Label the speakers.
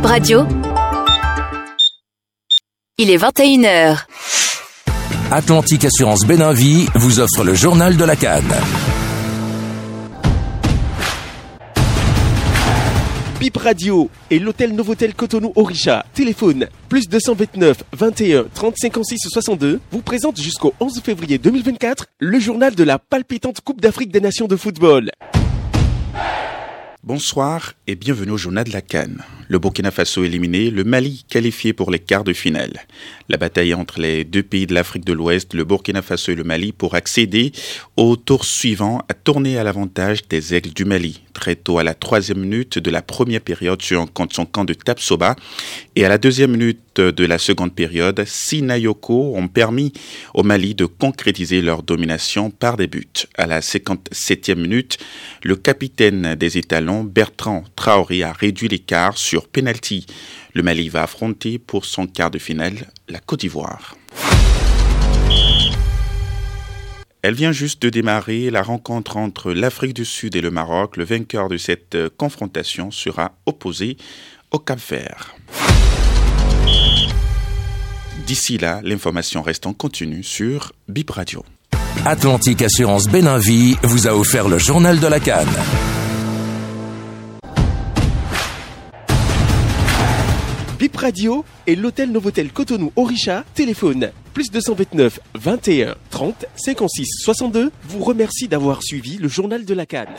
Speaker 1: Bip Radio. Il est 21h.
Speaker 2: Atlantique Assurance Béninvie vous offre le journal de la Cannes.
Speaker 3: Bip Radio et l'hôtel Novotel Cotonou Orisha, téléphone plus 229 21 30 56 62, vous présente jusqu'au 11 février 2024 le journal de la palpitante Coupe d'Afrique des Nations de football.
Speaker 4: Bonsoir et bienvenue au journal de la Cannes. Le Burkina Faso éliminé, le Mali qualifié pour les quarts de finale. La bataille entre les deux pays de l'Afrique de l'Ouest, le Burkina Faso et le Mali, pour accéder au tour suivant a tourné à l'avantage des aigles du Mali. Très tôt à la troisième minute de la première période sur contre son camp de Tapsoba et à la deuxième minute de la seconde période, Sinayoko ont permis au Mali de concrétiser leur domination par des buts. À la 57e minute, le capitaine des étalons, Bertrand Traoré, a réduit l'écart penalty. Le Mali va affronter pour son quart de finale la Côte d'Ivoire. Elle vient juste de démarrer la rencontre entre l'Afrique du Sud et le Maroc. Le vainqueur de cette confrontation sera opposé au Cap Vert. D'ici là, l'information reste en continu sur Bip Radio.
Speaker 2: Atlantique Assurance Béninvie vous a offert le journal de la Cannes.
Speaker 3: Bip Radio et l'hôtel Novotel Cotonou Orisha, téléphone plus 229 21 30 56 62, vous remercie d'avoir suivi le journal de la Cannes.